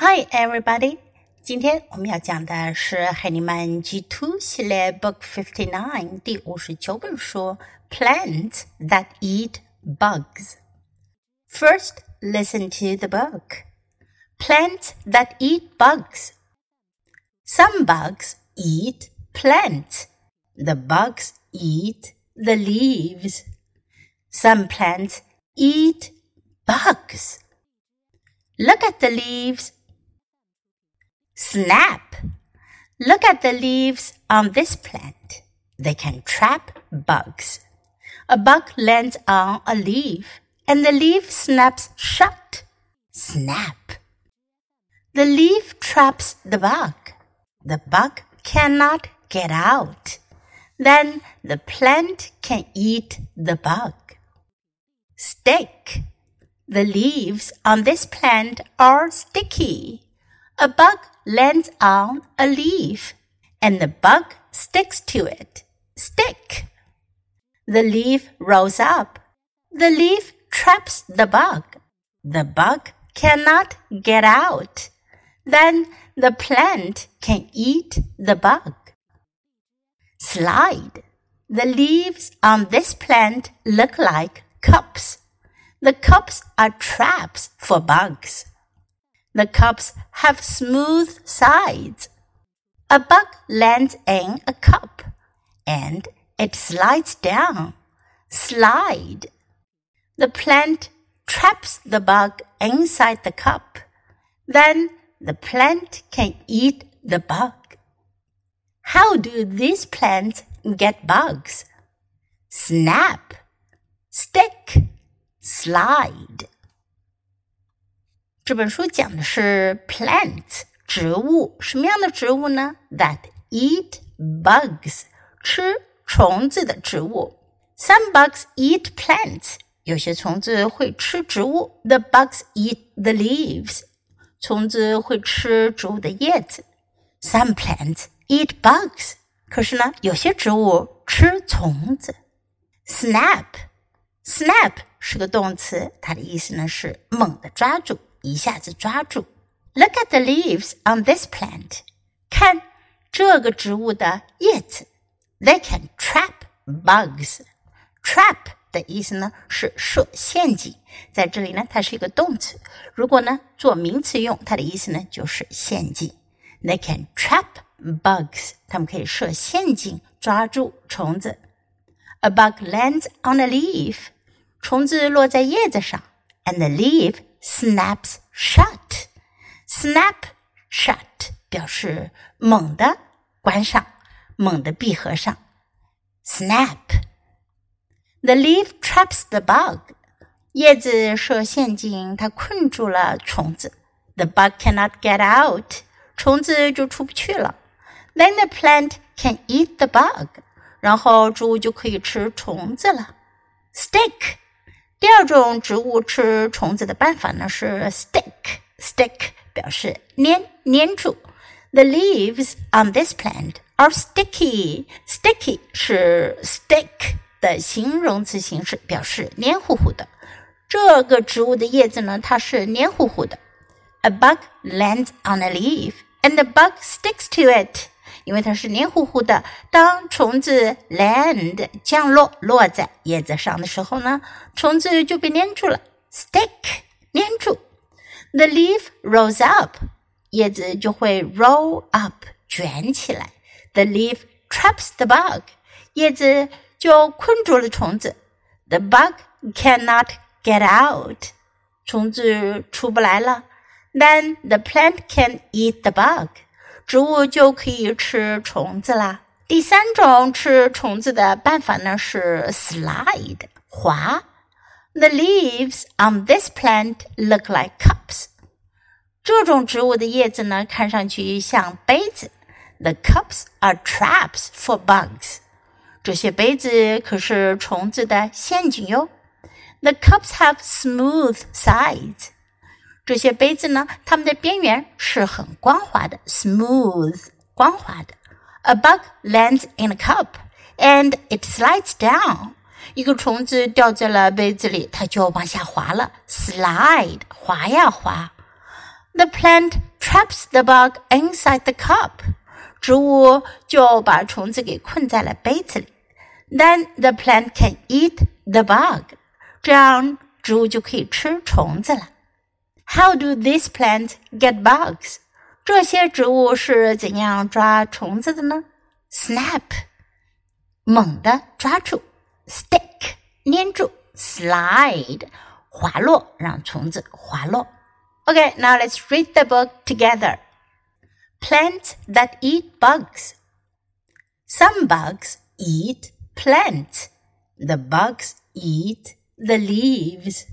Hi, everybody！今天我们要讲的是海尼曼 G Two 系列 Book Fifty Nine 第五十九本书《Plants That Eat Bugs》。First, listen to the book. Plants that eat bugs. Some bugs eat plants. The bugs eat the leaves. Some plants eat bugs. Look at the leaves. Snap! Look at the leaves on this plant. They can trap bugs. A bug lands on a leaf and the leaf snaps shut. Snap! The leaf traps the bug. The bug cannot get out. Then the plant can eat the bug. Stick! The leaves on this plant are sticky. A bug lands on a leaf and the bug sticks to it. Stick. The leaf rolls up. The leaf traps the bug. The bug cannot get out. Then the plant can eat the bug. Slide. The leaves on this plant look like cups. The cups are traps for bugs. The cups have smooth sides. A bug lands in a cup and it slides down. Slide. The plant traps the bug inside the cup. Then the plant can eat the bug. How do these plants get bugs? Snap, stick, slide. 这本书讲的是 plants 植物，什么样的植物呢？That eat bugs 吃虫子的植物。Some bugs eat plants 有些虫子会吃植物。The bugs eat the leaves 虫子会吃植物的叶子。Some plants eat bugs 可是呢，有些植物吃虫子。Snap snap 是个动词，它的意思呢是猛地抓住。一下子抓住。Look at the leaves on this plant，看这个植物的叶子。They can trap bugs。Trap 的意思呢是设陷阱，在这里呢它是一个动词。如果呢做名词用，它的意思呢就是陷阱。They can trap bugs，它们可以设陷阱抓住虫子。A bug lands on a leaf，虫子落在叶子上，and the leaf snaps shut. Snap shut 表示猛地关上，猛地闭合上。Snap. The leaf traps the bug. 叶子设陷阱，它困住了虫子。The bug cannot get out. 虫子就出不去了。Then the plant can eat the bug. 然后植物就可以吃虫子了。Stick 第二种植物吃虫子的办法呢是 stick stick 表示粘粘住。The leaves on this plant are sticky. Sticky 是 stick 的形容词形式，表示黏糊糊的。这个植物的叶子呢，它是黏糊糊的。A bug lands on a leaf, and the bug sticks to it. 因为它是黏糊糊的。当虫子 land 降落落在叶子上的时候呢，虫子就被粘住了，stick 粘住。The leaf rolls up，叶子就会 roll up 卷起来。The leaf traps the bug，叶子就困住了虫子。The bug cannot get out，虫子出不来了。Then the plant can eat the bug。植物就可以吃虫子啦。第三种吃虫子的办法呢是 slide 滑。The leaves on this plant look like cups。这种植物的叶子呢看上去像杯子。The cups are traps for bugs。这些杯子可是虫子的陷阱哟。The cups have smooth sides。这些杯子呢，它们的边缘是很光滑的，smooth，光滑的。A bug lands in a cup and it slides down。一个虫子掉在了杯子里，它就往下滑了，slide，滑呀滑。the plant traps the bug inside the cup. 植物就把虫子给困在了杯子里。Then the plant can eat the bug. 这样植物就可以吃虫子了。How do these plants get bugs? 这些植物是怎样抓虫子的呢？Snap，猛地抓住；stick，粘住；slide，滑落，让虫子滑落。Okay, now let's read the book together. Plants that eat bugs. Some bugs eat plants. The bugs eat the leaves.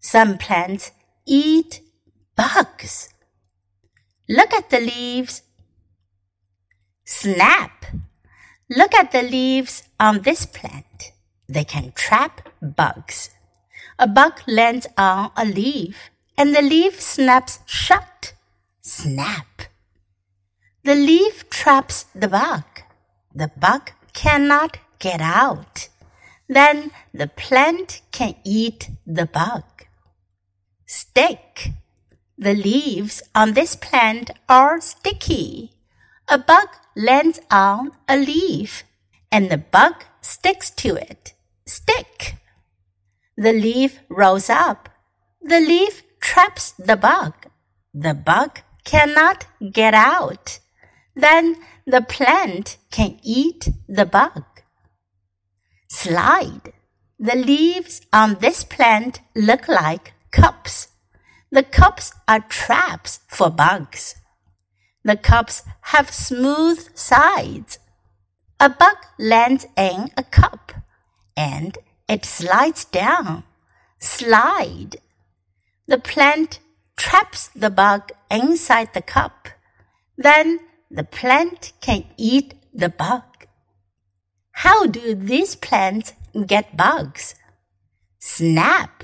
Some plants eat bugs. Look at the leaves. Snap. Look at the leaves on this plant. They can trap bugs. A bug lands on a leaf and the leaf snaps shut. Snap. The leaf traps the bug. The bug cannot get out. Then the plant can eat the bug. Stick. The leaves on this plant are sticky. A bug lands on a leaf and the bug sticks to it. Stick. The leaf rolls up. The leaf traps the bug. The bug cannot get out. Then the plant can eat the bug slide. The leaves on this plant look like cups. The cups are traps for bugs. The cups have smooth sides. A bug lands in a cup and it slides down. Slide. The plant traps the bug inside the cup. Then the plant can eat the bug. How do these plants get bugs? Snap,